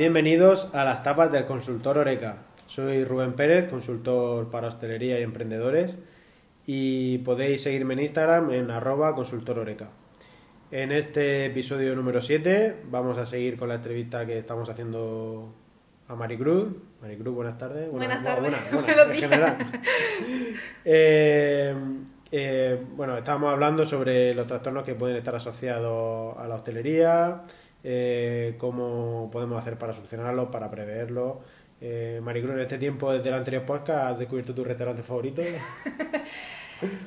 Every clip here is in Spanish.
bienvenidos a las tapas del consultor Oreca. Soy Rubén Pérez, consultor para hostelería y emprendedores y podéis seguirme en Instagram en arroba consultororeca. En este episodio número 7 vamos a seguir con la entrevista que estamos haciendo a Maricruz. Maricruz, buenas tardes. Buenas tardes. Buenas, buenas, Buenos en general. Eh, eh, bueno, estábamos hablando sobre los trastornos que pueden estar asociados a la hostelería, eh, cómo podemos hacer para solucionarlos, para preverlos. Eh, Maricruz, en este tiempo, desde el anterior podcast, ¿has descubierto tu restaurante favorito?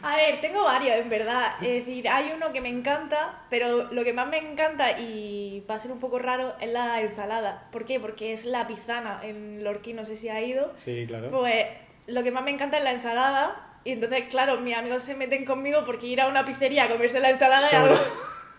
A ver, tengo varios, en verdad. Es decir, hay uno que me encanta, pero lo que más me encanta, y va a ser un poco raro, es la ensalada. ¿Por qué? Porque es la pizana en Lorquí, no sé si ha ido. Sí, claro. Pues lo que más me encanta es la ensalada. Y entonces, claro, mis amigos se meten conmigo porque ir a una pizzería a comerse la ensalada es Sobre, algo...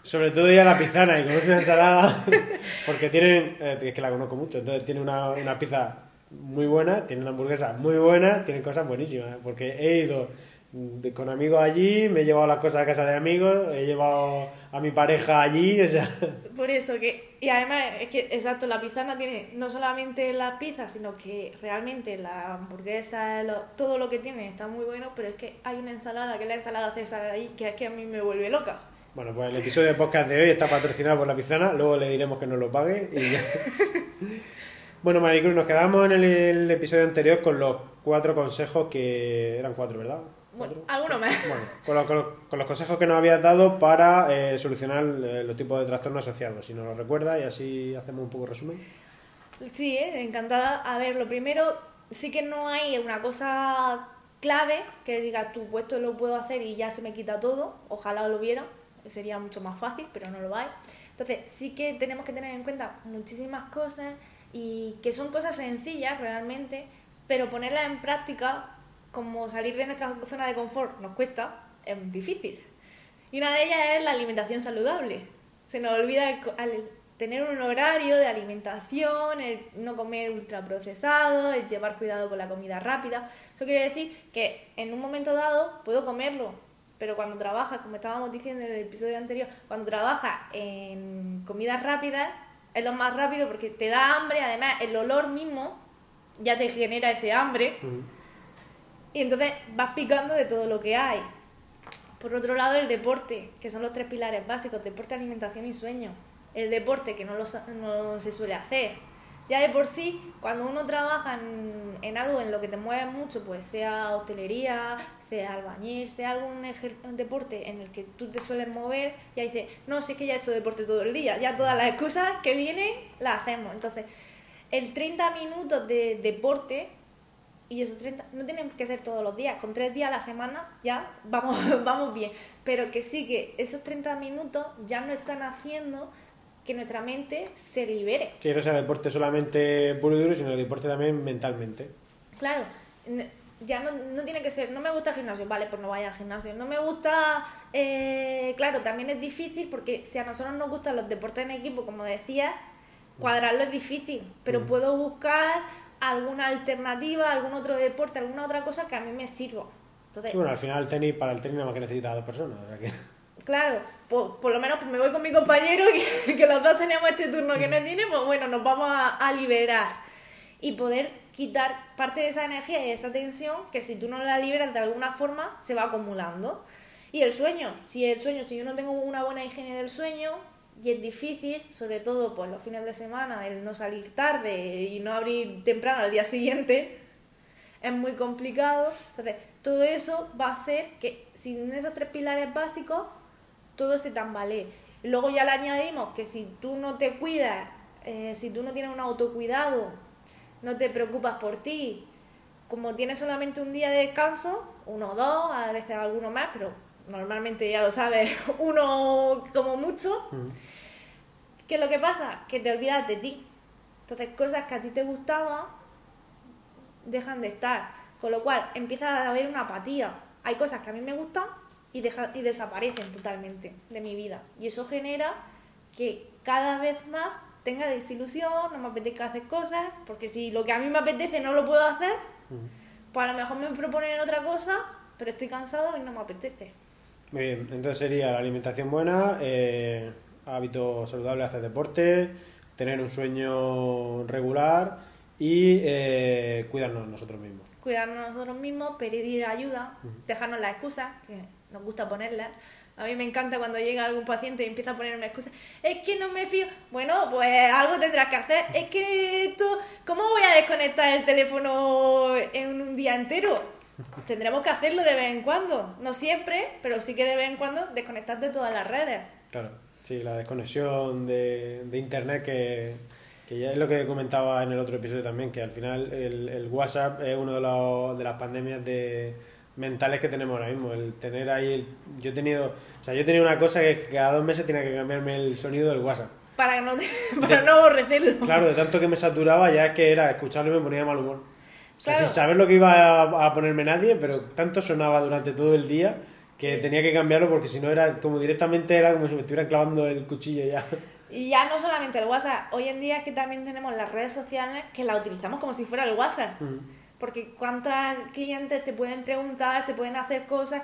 sobre todo ir a la pizana y comerse una ensalada, porque tienen, eh, es que la conozco mucho, entonces tiene una, una pizza muy buena, tiene una hamburguesa muy buena, tienen cosas buenísimas, porque he ido de- con amigos allí, me he llevado las cosas a casa de amigos, he llevado a mi pareja allí, o sea, Por eso que, y además es que, exacto, la pizana tiene no solamente la pizza, sino que realmente la hamburguesa, todo lo que tiene está muy bueno, pero es que hay una ensalada, que es la ensalada César ahí, que es que a mí me vuelve loca. Bueno, pues el episodio de podcast de hoy está patrocinado por la Pizana, luego le diremos que nos lo pague y ya. Bueno, Maricruz, nos quedamos en el, el episodio anterior con los cuatro consejos que... Eran cuatro, ¿verdad? Bueno, alguno más. Bueno, con, lo- con lo- con los consejos que nos habías dado para eh, solucionar eh, los tipos de trastornos asociados. Si nos lo recuerdas y así hacemos un poco resumen. Sí, ¿eh? encantada. A ver, lo primero, sí que no hay una cosa clave que diga tú, pues esto lo puedo hacer y ya se me quita todo. Ojalá lo hubiera, sería mucho más fácil, pero no lo hay. Entonces, sí que tenemos que tener en cuenta muchísimas cosas y que son cosas sencillas realmente, pero ponerlas en práctica, como salir de nuestra zona de confort nos cuesta, es difícil. Y una de ellas es la alimentación saludable. Se nos olvida al tener un horario de alimentación, el no comer ultraprocesado, el llevar cuidado con la comida rápida. Eso quiere decir que en un momento dado puedo comerlo, pero cuando trabajas, como estábamos diciendo en el episodio anterior, cuando trabajas en comidas rápidas, es lo más rápido porque te da hambre, además el olor mismo ya te genera ese hambre. Y entonces vas picando de todo lo que hay. Por otro lado, el deporte, que son los tres pilares básicos, deporte, alimentación y sueño. El deporte, que no, lo, no se suele hacer. Ya de por sí, cuando uno trabaja en, en algo en lo que te mueve mucho, pues sea hostelería, sea albañil, sea algún deporte en el que tú te sueles mover, ya dices, no, si es que ya he hecho deporte todo el día, ya todas las excusas que vienen las hacemos. Entonces, el 30 minutos de deporte y esos 30 no tienen que ser todos los días, con tres días a la semana ya vamos, vamos bien. Pero que sí que esos 30 minutos ya no están haciendo que nuestra mente se libere. Si no sea deporte solamente puro y duro, sino deporte también mentalmente. Claro, ya no, no tiene que ser, no me gusta el gimnasio, vale, pues no vaya al gimnasio. No me gusta, eh, claro, también es difícil porque si a nosotros nos gustan los deportes en equipo, como decía, cuadrarlo es difícil, pero Mm. puedo buscar alguna alternativa, algún otro deporte, alguna otra cosa que a mí me sirva. Entonces, Sí, bueno, al final el tenis, para el tenis nada más que necesita a dos personas. o sea que- Claro, por, por lo menos pues me voy con mi compañero que, que los dos tenemos este turno que no tiene, pues bueno, nos vamos a, a liberar y poder quitar parte de esa energía y esa tensión que si tú no la liberas de alguna forma se va acumulando. Y el sueño, si el sueño, si yo no tengo una buena higiene del sueño y es difícil, sobre todo pues los fines de semana, el no salir tarde y no abrir temprano al día siguiente, es muy complicado. Entonces, todo eso va a hacer que sin esos tres pilares básicos, todo se tambalee. Y Luego ya le añadimos que si tú no te cuidas, eh, si tú no tienes un autocuidado, no te preocupas por ti, como tienes solamente un día de descanso, uno o dos, a veces alguno más, pero normalmente ya lo sabes, uno como mucho, ¿qué es lo que pasa? Que te olvidas de ti. Entonces, cosas que a ti te gustaban dejan de estar. Con lo cual empieza a haber una apatía. Hay cosas que a mí me gustan y, deja- y desaparecen totalmente de mi vida. Y eso genera que cada vez más tenga desilusión, no me apetezca hacer cosas, porque si lo que a mí me apetece no lo puedo hacer, pues a lo mejor me proponen otra cosa, pero estoy cansado y no me apetece. Muy bien, entonces sería la alimentación buena, eh, hábitos saludables, hacer deporte, tener un sueño regular y eh, cuidarnos nosotros mismos. Cuidarnos nosotros mismos, pedir ayuda, dejarnos las excusas, que nos gusta ponerlas. A mí me encanta cuando llega algún paciente y empieza a ponerme excusas. Es que no me fío. Bueno, pues algo tendrás que hacer. Es que esto, ¿cómo voy a desconectar el teléfono en un día entero? Tendremos que hacerlo de vez en cuando. No siempre, pero sí que de vez en cuando desconectar de todas las redes. Claro, sí, la desconexión de, de internet que, que ya es lo que comentaba en el otro episodio también, que al final el, el WhatsApp es uno de, los, de las pandemias de mentales que tenemos ahora mismo. El tener ahí. El, yo he tenido. O sea, yo tenía una cosa que cada dos meses tenía que cambiarme el sonido del WhatsApp. Para, no, para no aborrecerlo. Claro, de tanto que me saturaba, ya es que era escucharlo y me ponía de mal humor. O sea, sin saber lo que iba a, a, ponerme nadie, pero tanto sonaba durante todo el día que tenía que cambiarlo porque si no era como directamente era como si me estuvieran clavando el cuchillo ya. Y ya no solamente el WhatsApp, hoy en día es que también tenemos las redes sociales que las utilizamos como si fuera el WhatsApp. Mm. Porque cuántos clientes te pueden preguntar, te pueden hacer cosas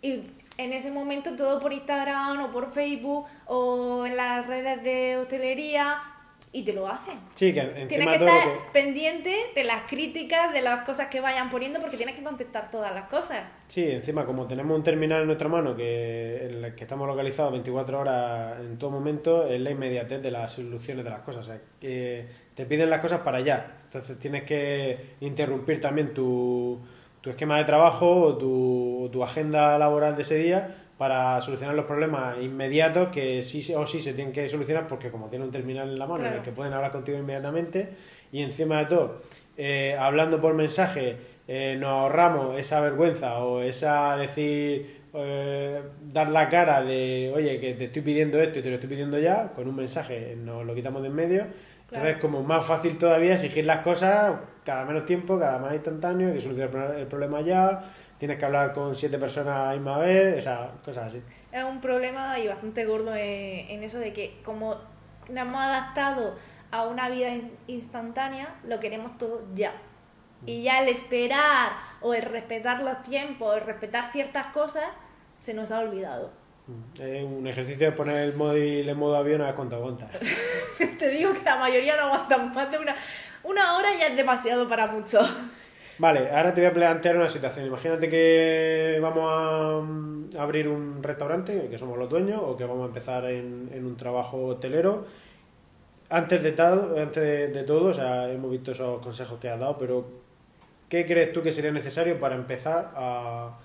y en ese momento todo por Instagram o por Facebook o en las redes de hostelería y te lo hacen. Sí, que encima tienes que estar pendiente de las críticas, de las cosas que vayan poniendo, porque tienes que contestar todas las cosas. Sí, encima como tenemos un terminal en nuestra mano que, en el que estamos localizados 24 horas en todo momento, es la inmediatez de las soluciones de las cosas. O sea, que te piden las cosas para allá. Entonces tienes que interrumpir también tu, tu esquema de trabajo o tu, tu agenda laboral de ese día para solucionar los problemas inmediatos que sí o sí se tienen que solucionar porque como tiene un terminal en la mano en el que pueden hablar contigo inmediatamente y encima de todo, eh, hablando por mensaje, eh, nos ahorramos esa vergüenza o esa decir, eh, dar la cara de, oye, que te estoy pidiendo esto y te lo estoy pidiendo ya, con un mensaje nos lo quitamos de en medio. Entonces, como más fácil todavía exigir las cosas cada menos tiempo, cada más instantáneo, hay que solucionar el problema ya tienes que hablar con siete personas a la misma vez, esas cosas así. Es un problema y bastante gordo en, eso de que como nos hemos adaptado a una vida instantánea, lo queremos todo ya. Y ya el esperar o el respetar los tiempos, el respetar ciertas cosas, se nos ha olvidado. Mm. Es un ejercicio de poner el móvil en modo avión a ver cuánto aguanta. Te digo que la mayoría no aguantan más de una... Una hora ya es demasiado para muchos. Vale, ahora te voy a plantear una situación. Imagínate que vamos a mm, abrir un restaurante, que somos los dueños, o que vamos a empezar en, un trabajo hotelero. Antes de, todo, antes de, todo, o sea, hemos visto esos consejos que has dado, pero ¿qué crees tú que sería necesario para empezar a,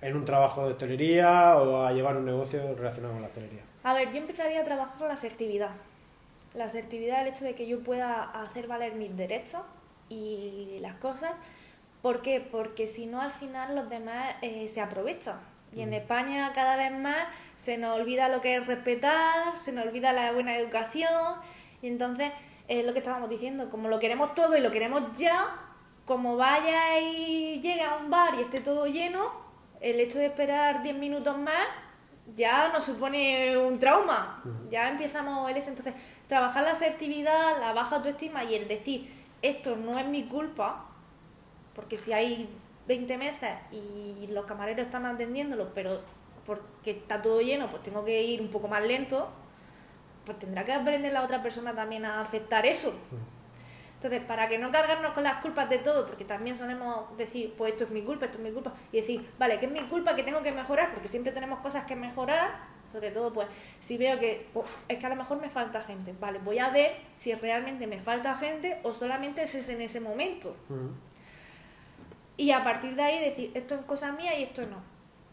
en un trabajo de hostelería o a llevar un negocio relacionado con la hostelería? A ver, yo empezaría a trabajar la asertividad. La asertividad, el hecho de que yo pueda hacer valer mis derechos y las cosas ¿Por qué? Porque si no, al final los demás eh, se aprovechan. Y en España cada vez más se nos olvida lo que es respetar, se nos olvida la buena educación. Y entonces, es lo que estábamos diciendo, como lo queremos todo y lo queremos ya, como vaya y llegue a un bar y esté todo lleno, el hecho de esperar 10 minutos más ya nos supone un trauma. Ya empezamos el ese. Entonces, trabajar la asertividad, la baja autoestima y el decir, esto no es mi culpa, porque si hay 20 mesas y los camareros están atendiéndolo, pero porque está todo lleno, pues tengo que ir un poco más lento, pues tendrá que aprender la otra persona también a aceptar eso. Entonces, para que no cargarnos con las culpas de todo, porque también solemos decir, pues esto es mi culpa, esto es mi culpa, y decir, vale, que es mi culpa, que tengo que mejorar, porque siempre tenemos cosas que mejorar, sobre todo, pues, si veo que es que a lo mejor me falta gente, vale, voy a ver si realmente me falta gente o solamente es en ese momento y a partir de ahí decir, esto es cosa mía y esto no.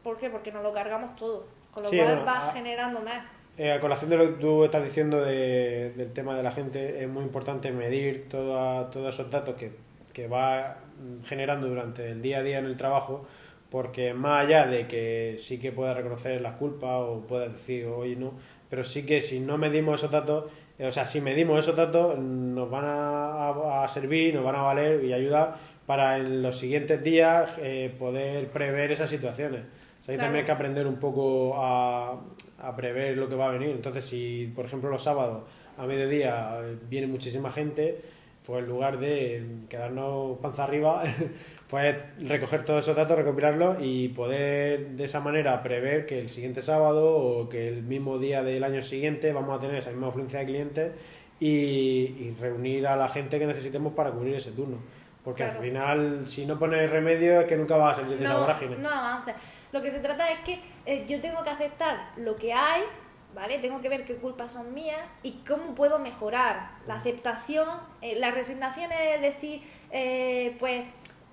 ¿Por qué? Porque nos lo cargamos todo, con lo cual va generando más. Eh, a colación de lo que tú estás diciendo de, del tema de la gente, es muy importante medir todos esos datos que, que va generando durante el día a día en el trabajo, porque más allá de que sí que puedas reconocer las culpas o puedas decir oye no, pero sí que si no medimos esos datos, eh, o sea, si medimos esos datos nos van a, a servir, nos van a valer y ayudar para en los siguientes días eh, poder prever esas situaciones. O sea, hay también que aprender un poco a, a, prever lo que va a venir. Entonces, si por ejemplo los sábados a mediodía viene muchísima gente, pues en lugar de quedarnos panza arriba, pues recoger todos esos datos, recopilarlos y poder de esa manera prever que el siguiente sábado o que el mismo día del año siguiente vamos a tener esa misma afluencia de clientes y, reunir a la gente que necesitemos para cubrir ese turno. Porque Claro. al final, si no pones remedio, es que nunca vas a salir de esa no, vorágine. no avances. Lo que se trata es que eh, yo tengo que aceptar lo que hay, ¿vale? Tengo que ver qué culpas son mías y cómo puedo mejorar. La aceptación, eh, la resignación es decir, eh, pues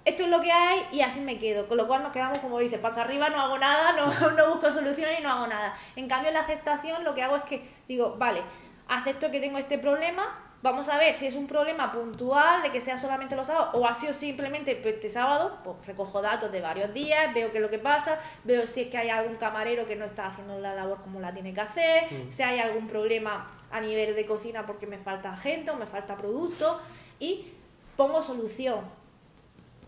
esto es lo que hay y así me quedo. Con lo cual nos quedamos, como dices, para arriba no hago nada, no, no busco soluciones y no hago nada. En cambio, la aceptación lo que hago es que digo, vale, acepto que tengo este problema. Vamos a ver si es un problema puntual de que sea solamente los sábados o ha sido simplemente pues, este sábado, pues recojo datos de varios días, veo qué es lo que pasa, veo si es que hay algún camarero que no está haciendo la labor como la tiene que hacer, si hay algún problema a nivel de cocina porque me falta gente o me falta producto y pongo solución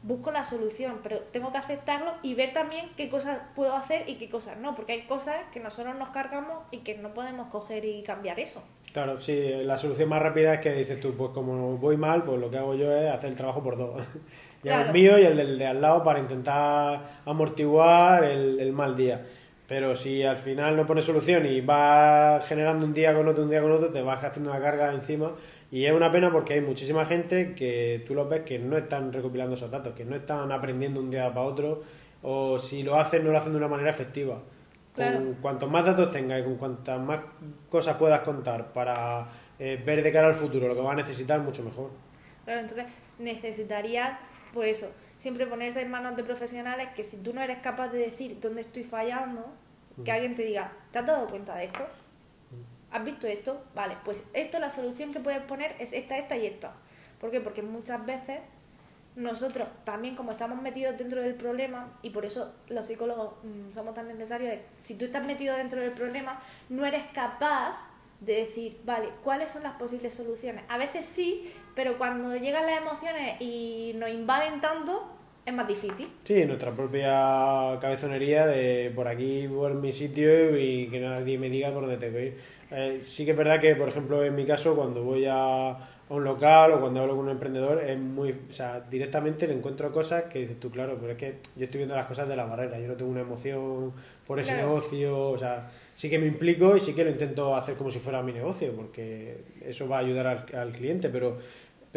busco la solución, pero tengo que aceptarlo y ver también qué cosas puedo hacer y qué cosas no, porque hay cosas que nosotros nos cargamos y que no podemos coger y cambiar eso. Claro, sí, la solución más rápida es que dices tú, pues como voy mal, pues lo que hago yo es hacer el trabajo por dos. y hago el mío y el del de al lado para intentar amortiguar el, el mal día. Pero si al final no pones solución y vas generando un día con otro, un día con otro, te vas haciendo una carga encima. Y es una pena porque hay muchísima gente que tú los ves que no están recopilando esos datos, que no están aprendiendo un día para otro, o si lo hacen, no lo hacen de una manera efectiva. Claro. Con cuantos más datos tengas y con cuantas más cosas puedas contar para eh, ver de cara al futuro lo que vas a necesitar, mucho mejor. Claro, entonces necesitarías, pues eso, siempre ponerte en manos de profesionales que si tú no eres capaz de decir dónde estoy fallando, que alguien te diga, ¿te has dado cuenta de esto? ¿Has visto esto? Vale, pues esto, la solución que puedes poner es esta, esta y esta. ¿Por qué? Porque muchas veces nosotros también como estamos metidos dentro del problema y por eso los psicólogos mm, somos tan necesarios, si tú estás metido dentro del problema, no eres capaz de decir, vale, ¿cuáles son las posibles soluciones? A veces sí, pero cuando llegan las emociones y nos invaden tanto, es más difícil. Sí, nuestra propia cabezonería de por aquí, por mi sitio y que nadie me diga por dónde tengo ir. Eh, sí que es verdad que, por ejemplo, en mi caso, cuando voy a, a un local o cuando hablo con un emprendedor, es muy, o sea, directamente le encuentro cosas que dices tú, claro, pero es que yo estoy viendo las cosas de la barrera, yo no tengo una emoción por ese Claro. negocio, o sea, sí que me implico y sí que lo intento hacer como si fuera mi negocio, porque eso va a ayudar al, al cliente, pero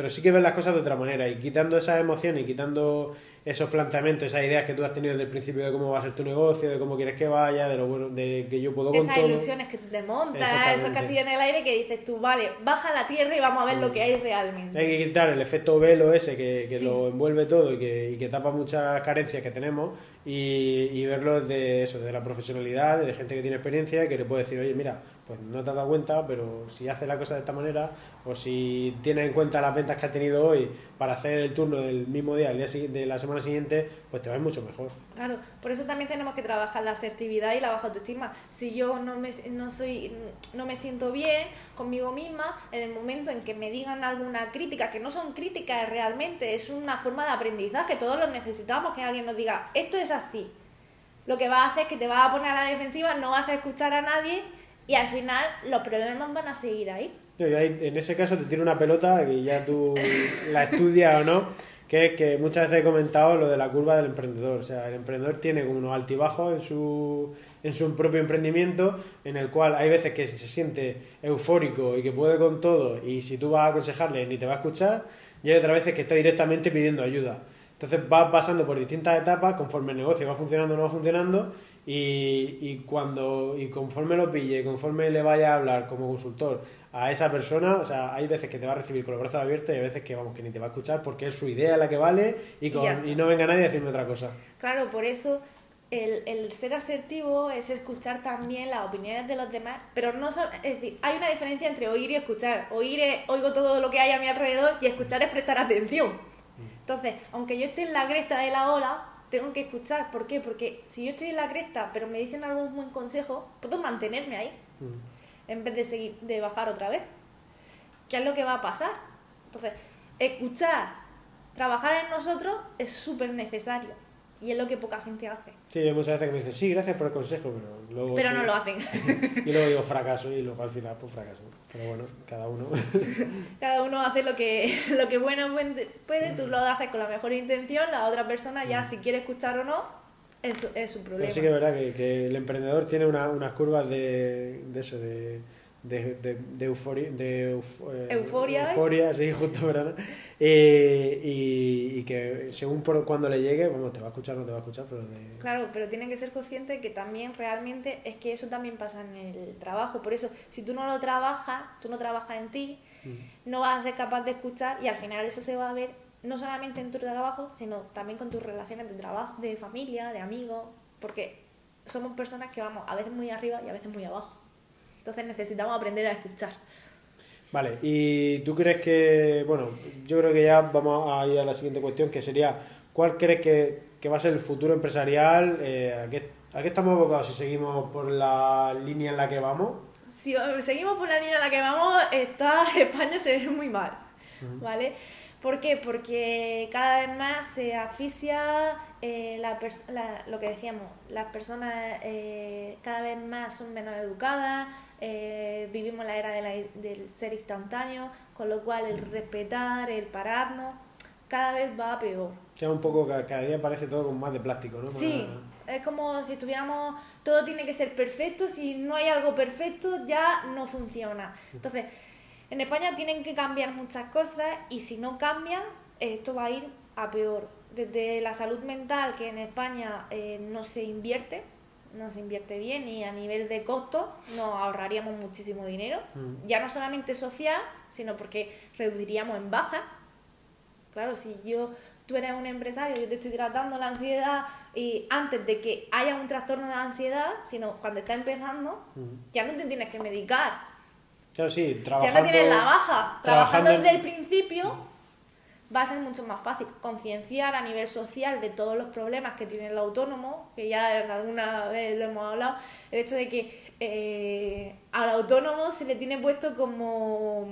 pero sí que ver las cosas de otra manera y quitando esas emociones y quitando esos planteamientos, esas ideas que tú has tenido desde el principio de cómo va a ser tu negocio, de cómo quieres que vaya, de lo bueno, de que yo puedo con Esas todo. ilusiones que te montas, esos castillos en el aire que dices tú, vale, baja a la tierra y vamos a ver lo que hay realmente. Hay que quitar el efecto velo ese que, que Sí. lo envuelve todo y que, y que tapa muchas carencias que tenemos y, y verlo de eso, de la profesionalidad, de gente que tiene experiencia que le puede decir, oye, mira, pues no te has dado cuenta, pero si haces la cosa de esta manera o si tienes en cuenta las ventas que has tenido hoy para hacer el turno del mismo día, el día de la semana siguiente, pues te va a ir mucho mejor. Claro, por eso también tenemos que trabajar la asertividad y la baja autoestima. Si yo no me, no soy, no me siento bien conmigo misma, en el momento en que me digan alguna crítica, que no son críticas realmente, es una forma de aprendizaje, todos lo necesitamos, que alguien nos diga, esto es así. Lo que va a hacer es que te vas a poner a la defensiva, no vas a escuchar a nadie y al final los problemas van a seguir ahí. Y en ese caso te tiro una pelota que ya tú la estudias o no, que es que muchas veces he comentado lo de la curva del emprendedor. O sea, el emprendedor tiene como unos altibajos en su, en su propio emprendimiento, en el cual hay veces que se siente eufórico y que puede con todo, y si tú vas a aconsejarle ni te va a escuchar, y hay otras veces que está directamente pidiendo ayuda. Entonces vas pasando por distintas etapas conforme el negocio va funcionando o no va funcionando y, y cuando y conforme lo pille, conforme le vaya a hablar como consultor a esa persona, o sea, hay veces que te va a recibir con los brazos abiertos y hay veces que vamos que ni te va a escuchar porque es su idea la que vale y, con- y no venga nadie a decirme otra cosa. Claro, por eso el, el ser asertivo es escuchar también las opiniones de los demás, pero no solo, es decir, hay una diferencia entre oír y escuchar. Oír es oigo todo lo que hay a mi alrededor y escuchar es prestar atención. Entonces, aunque yo esté en la cresta de la ola, tengo que escuchar. ¿Por qué? Porque si yo estoy en la cresta, pero me dicen algún buen consejo, puedo mantenerme ahí Mm. en vez de seguir de bajar otra vez. ¿Qué es lo que va a pasar? Entonces, escuchar, trabajar en nosotros es súper necesario y es lo que poca gente hace. Sí, hay muchas veces que me dicen, sí, gracias por el consejo, pero luego... Pero sí- no lo hacen. Y luego digo fracaso y luego al final pues fracaso. Pero bueno, cada uno. Cada uno hace lo que, lo que bueno puede, tú lo haces con la mejor intención, la otra persona ya si quiere escuchar o no, es, su- es su problema. Pero sí que es verdad que, que el emprendedor tiene una- unas curvas de, de eso, de, de, de, de euforia, de euf- eh, Euforia, euforia, sí, justo, ¿verdad? Eh, y, y que según por cuando le llegue, bueno, te va a escuchar o no te va a escuchar, pero de... Claro, pero tienen que ser conscientes que también realmente es que eso también pasa en el trabajo. Por eso, si tú no lo trabajas, tú no trabajas en ti, no vas a ser capaz de escuchar y al final eso se va a ver no solamente en tu trabajo, sino también con tus relaciones de trabajo, de familia, de amigos, porque somos personas que vamos a veces muy arriba y a veces muy abajo. Entonces necesitamos aprender a escuchar. Vale, y tú crees que, bueno, yo creo que ya vamos a ir a la siguiente cuestión, que sería, ¿cuál crees que, que va a ser el futuro empresarial? Eh, ¿a, qué, ¿A qué estamos abocados si seguimos por la línea en la que vamos? Si seguimos por la línea en la que vamos, está, España se ve muy mal, ¿vale? ¿Por qué? Porque cada vez más se asfixia eh, la la- lo que decíamos, las personas eh, cada vez más son menos educadas, eh, vivimos la era de la- del ser instantáneo, con lo cual el respetar, el pararnos, cada vez va a peor. Es un poco, ca- cada día parece todo con más de plástico, ¿no? Sí, es como si estuviéramos, todo tiene que ser perfecto, si no hay algo perfecto ya no funciona. Entonces, en España tienen que cambiar muchas cosas y si no cambian, esto va a ir a peor. Desde la salud mental, que en España eh, no se invierte, no se invierte bien y a nivel de costos nos ahorraríamos muchísimo dinero, Mm. ya no solamente social, sino porque reduciríamos en bajas. Claro, si yo, tú eres un empresario, yo te estoy tratando la ansiedad y antes de que haya un trastorno de ansiedad, sino cuando está empezando, Mm. ya no te tienes que medicar. Claro, sí, Ya trabajando... no tienes la baja. trabajando desde el principio va a ser mucho más fácil concienciar a nivel social de todos los problemas que tiene el autónomo, que ya alguna vez lo hemos hablado, el hecho de que eh, al autónomo se le tiene puesto como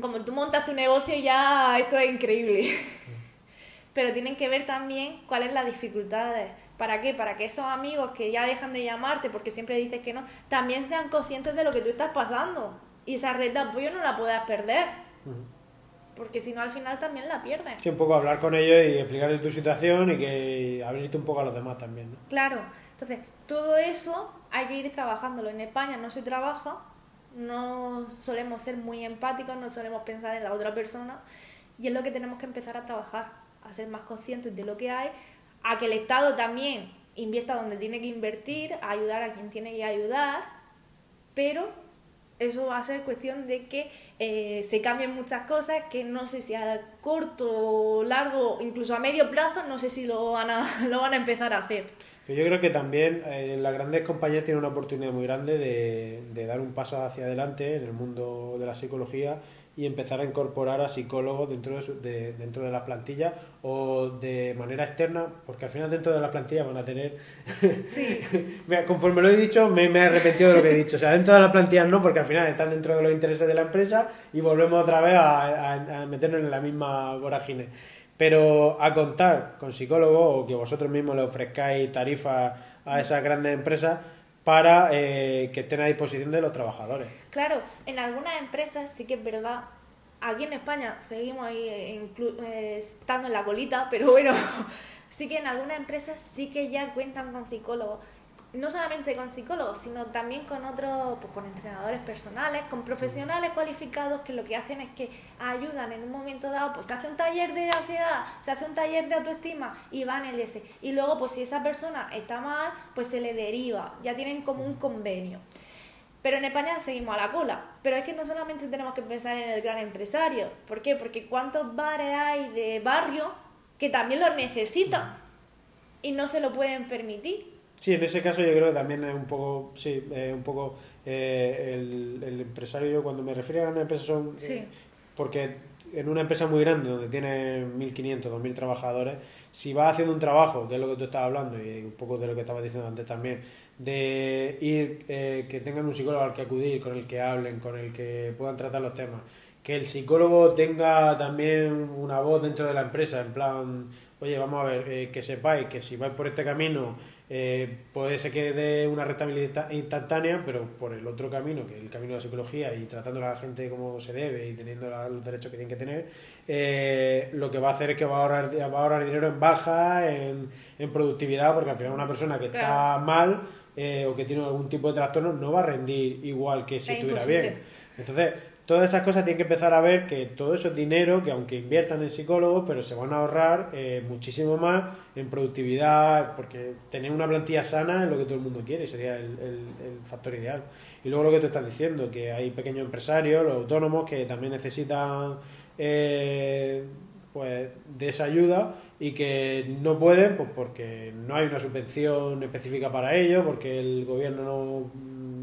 como tú montas tu negocio ya esto es increíble. Pero tienen que ver también cuáles las dificultades. ¿Para qué? Para que esos amigos que ya dejan de llamarte porque siempre dices que no, también sean conscientes de lo que tú estás pasando. Y esa red de apoyo no la puedas perder. Porque si no, al final también la pierdes. Sí, un poco hablar con ellos y explicarles tu situación y que abrirte un poco a los demás también, ¿no? Claro. Entonces, todo eso hay que ir trabajándolo. En España no se trabaja, no solemos ser muy empáticos, no solemos pensar en la otra persona. Y es lo que tenemos que empezar a trabajar, a ser más conscientes de lo que hay, a que el Estado también invierta donde tiene que invertir, a ayudar a quien tiene que ayudar, pero eso va a ser cuestión de que eh, se cambien muchas cosas, que no sé si a corto, largo, incluso a medio plazo, no sé si lo van a, lo van a empezar a hacer. Pero yo creo que también eh, las grandes compañías tienen una oportunidad muy grande de, de dar un paso hacia adelante en el mundo de la psicología y empezar a incorporar a psicólogos dentro de, su- de- dentro de las plantillas o de manera externa, porque al final dentro de las plantillas van a tener... Sí, Mira, conforme lo he dicho, me, me he arrepentido de lo que he dicho. O sea, dentro de las plantillas no, porque al final están dentro de los intereses de la empresa y volvemos otra vez a, a- a meternos en la misma vorágine. Pero a contar con psicólogos o que vosotros mismos le ofrezcáis tarifas a esas grandes empresas para eh, que estén a disposición de los trabajadores. claro, en algunas empresas sí que es verdad. Aquí en España seguimos ahí eh, eh, estando en la colita, pero bueno, sí que en algunas empresas sí que ya cuentan con psicólogos. No solamente con psicólogos, sino también con otros, pues con entrenadores personales, con profesionales cualificados que lo que hacen es que ayudan en un momento dado, pues se hace un taller de ansiedad, se hace un taller de autoestima y van el ese. Y luego, pues si esa persona está mal, pues se le deriva, ya tienen como un convenio. Pero en España seguimos a la cola. Pero es que no solamente tenemos que pensar en el gran empresario. ¿Por qué? Porque cuántos bares hay de barrio que también los necesitan y no se lo pueden permitir. Sí, en ese caso yo creo que también es un poco, sí, eh, un poco eh, el, el empresario, yo cuando me refiero a grandes empresas son... eh, Sí. porque en una empresa muy grande donde tiene 1.500, 2.000 trabajadores, si vas haciendo un trabajo, que es lo que tú estabas hablando y un poco de lo que estabas diciendo antes también, de ir, eh, que tengan un psicólogo al que acudir, con el que hablen, con el que puedan tratar los temas, que el psicólogo tenga también una voz dentro de la empresa, en plan, oye, vamos a ver, eh, que sepáis que si vais por este camino eh, puede ser que dé una rentabilidad instantánea, pero por el otro camino, que es el camino de la psicología y tratando a la gente como se debe y teniendo los derechos que tienen que tener, eh, lo que va a hacer es que va a ahorrar, va a ahorrar dinero en baja, en, en productividad, porque al final una persona que está mal eh, o que tiene algún tipo de trastorno no va a rendir igual que si estuviera bien. Entonces, todas esas cosas tienen que empezar a ver que todo eso es dinero que aunque inviertan en psicólogos, pero se van a ahorrar eh, muchísimo más en productividad, porque tener una plantilla sana es lo que todo el mundo quiere, sería el, factor ideal. Y luego lo que tú estás diciendo, que hay pequeños empresarios, los autónomos, que también necesitan eh, pues, de esa ayuda y que no pueden pues porque no hay una subvención específica para ello, porque el gobierno no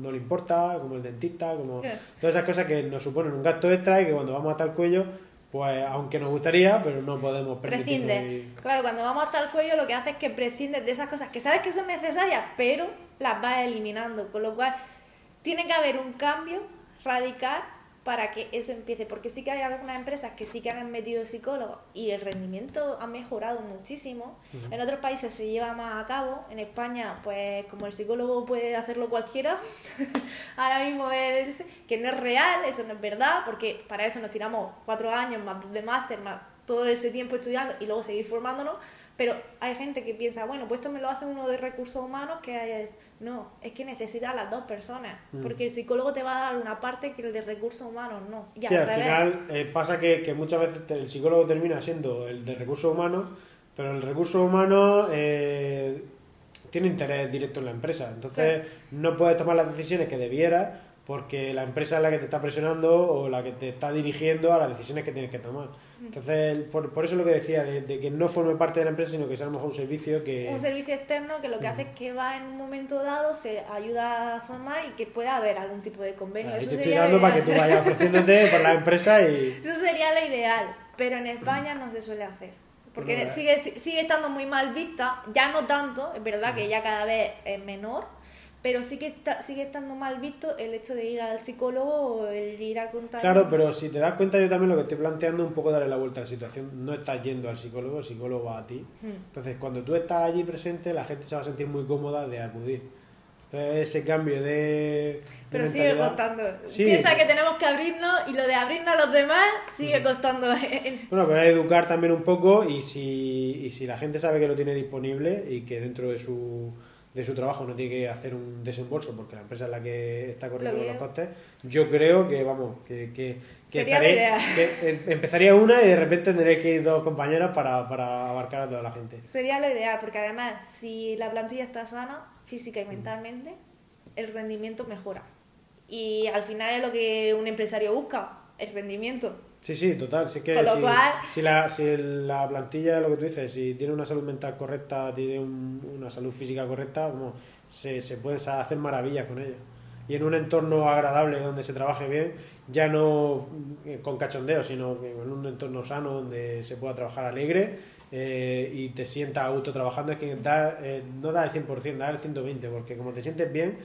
no le importa, como el dentista, como todas esas cosas que nos suponen un gasto extra y que cuando vamos hasta el cuello, pues aunque nos gustaría, pero no podemos Prescinde. Claro, cuando vamos hasta el cuello lo que hace es que prescindes de esas cosas que sabes que son necesarias, pero las vas eliminando, con lo cual tiene que haber un cambio radical para que eso empiece, porque sí que hay algunas empresas que sí que han metido psicólogos y el rendimiento ha mejorado muchísimo. En otros países se lleva más a cabo, en España, pues como el psicólogo puede hacerlo cualquiera, ahora mismo es que no es real, eso no es verdad, porque para eso nos tiramos cuatro años más de máster, más todo ese tiempo estudiando y luego seguir formándonos, pero hay gente que piensa, bueno, pues esto me lo hace uno de recursos humanos que hay no, es que necesitas a las dos personas, mm. porque el psicólogo te va a dar una parte que el de recursos humanos no. sí, al final eh, pasa que, muchas veces el psicólogo termina siendo el de recursos humanos, pero el recurso humano eh, tiene interés directo en la empresa, entonces no puedes tomar las decisiones que debieras porque la empresa es la que te está presionando o la que te está dirigiendo a las decisiones que tienes que tomar. Entonces, por, por eso lo que decía, de, que no forme parte de la empresa, sino que sea a lo mejor un servicio que... Un servicio externo que lo que hace es que va en un momento dado, se ayuda a formar y que pueda haber algún tipo de convenio. eso te estoy dando para que tú vayas ofreciéndote por la empresa y... Eso sería lo ideal, pero en España no se suele hacer. Porque sigue, sigue estando muy mal vista, ya no tanto, es verdad que ya cada vez es menor, pero sí que está, sigue estando mal visto el hecho de ir al psicólogo o el ir a contar. Claro, pero si te das cuenta, yo también lo que estoy planteando es un poco darle la vuelta a la situación. No estás yendo al psicólogo, el psicólogo va a ti. Hmm. Entonces, cuando tú estás allí presente, la gente se va a sentir muy cómoda de acudir. Entonces, ese cambio de. pero sigue costando. Piensa que tenemos que abrirnos y lo de abrirnos a los demás sigue costando. bueno, pero hay educar también un poco y si, y si la gente sabe que lo tiene disponible y que dentro de su de su trabajo no tiene que hacer un desembolso porque la empresa es la que está corriendo los costes, yo creo que, vamos, que, que, em, empezaría una y de repente tendré que ir dos compañeros para, para abarcar a toda la gente. Sería lo ideal, porque además, si la plantilla está sana, física y mentalmente, el rendimiento mejora. Y al final es lo que un empresario busca, el rendimiento. Sí, sí, total. Si, que si, la, si la plantilla, lo que tú dices, si tiene una salud mental correcta, tiene una salud física correcta, se, se puede hacer maravillas con ella. Y en un entorno agradable donde se trabaje bien, ya no eh, con cachondeo, sino en un entorno sano donde se pueda trabajar alegre eh, y te sientas a gusto trabajando, es que da, eh, no da el 100%, da el 120%, porque como te sientes bien,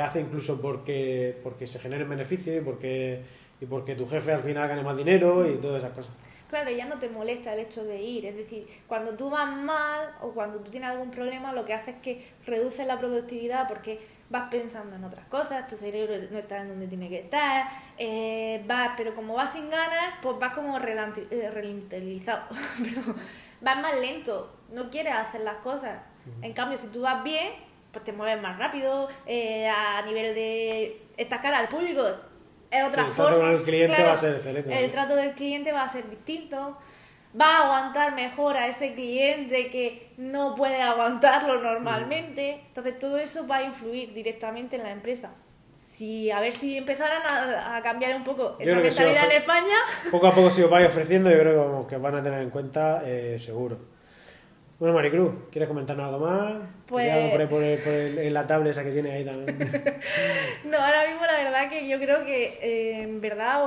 hace incluso porque, porque se generen beneficios y porque y porque tu jefe al final gane más dinero y todas esas cosas. Claro, ya no te molesta el hecho de ir. Es decir, cuando tú vas mal o cuando tú tienes algún problema, lo que hace es que reduces la productividad porque vas pensando en otras cosas, tu cerebro no está en donde tiene que estar, eh, vas, pero como vas sin ganas, pues vas como eh, relentilizado, vas más lento, no quieres hacer las cosas. En cambio, si tú vas bien, pues te mueves más rápido, eh, a nivel de esta cara al público, es otra el forma. Trato con el cliente va a ser excelente. El trato del cliente va a ser distinto. Va a aguantar mejor a ese cliente que no puede aguantarlo normalmente. Entonces todo eso va a influir directamente en la empresa. Si, a ver si empezaran a, cambiar un poco esa mentalidad en España. Poco a poco si os vais ofreciendo, yo creo que, van a tener en cuenta eh, seguro. Bueno, Maricruz, ¿quieres comentarnos algo más? Pues... Por, por, por en la tabla esa que tiene ahí también. no, ahora mismo la verdad que yo creo que eh, en verdad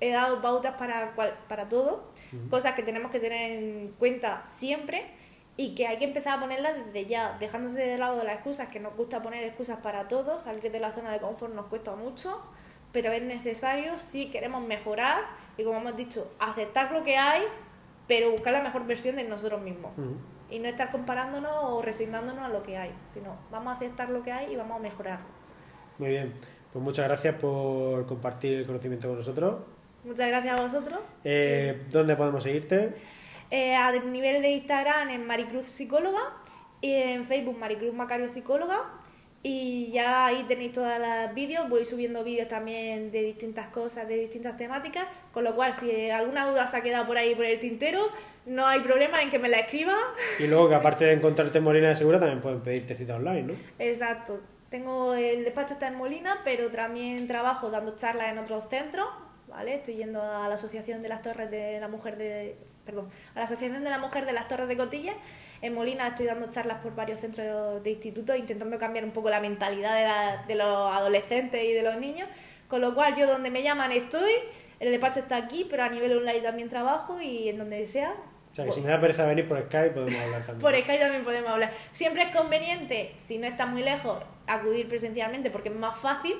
he dado pautas para, para todo, cosas que tenemos que tener en cuenta siempre y que hay que empezar a ponerlas desde ya, dejándose de lado de las excusas, que nos gusta poner excusas para todo, salir de la zona de confort nos cuesta mucho, pero es necesario si queremos mejorar y como hemos dicho, aceptar lo que hay pero buscar la mejor versión de nosotros mismos. Y no estar comparándonos o resignándonos a lo que hay, sino vamos a aceptar lo que hay y vamos a mejorarlo. Muy bien. Pues muchas gracias por compartir el conocimiento con nosotros. Muchas gracias a vosotros. Eh, ¿Dónde podemos seguirte? Eh, a nivel de Instagram en Maricruz Psicóloga y en Facebook Maricruz Macario Psicóloga. Y ya ahí tenéis todos los vídeos, voy subiendo vídeos también de distintas cosas, de distintas temáticas, con lo cual si alguna duda se ha quedado por ahí por el tintero, no hay problema en que me la escriba. Y luego que aparte de encontrarte en Molina de Segura, también pueden pedirte cita online, ¿no? Exacto. Tengo el despacho está en Molina, pero también trabajo dando charlas en otros centros, ¿vale? Estoy yendo a la Asociación de las Torres de la Mujer de perdón, a la Asociación de la Mujer de las Torres de Cotillas. En Molina estoy dando charlas por varios centros de institutos intentando cambiar un poco la mentalidad de, la- de los adolescentes y de los niños, con lo cual yo donde me llaman estoy, el despacho está aquí, pero a nivel online también trabajo y en donde sea. O sea, que si me da pereza venir por Skype, podemos hablar también. Por Skype también podemos hablar. Siempre es conveniente, si no está muy lejos, acudir presencialmente porque es más fácil,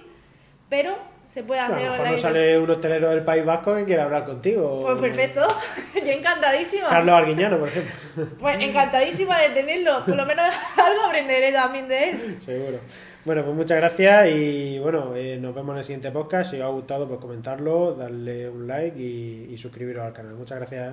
pero se puede Bueno, a hacer lo mejor nos sale un hostelero del País Vasco que quiera hablar contigo. Pues perfecto, yo encantadísima. Carlos Arguiñano, por ejemplo. Pues encantadísima de tenerlo, por lo menos algo aprenderé también de él. Seguro. Bueno, pues muchas gracias y bueno, eh, nos vemos en el siguiente podcast. Si os ha gustado, pues comentarlo, darle un like y, y suscribiros al canal. Muchas gracias.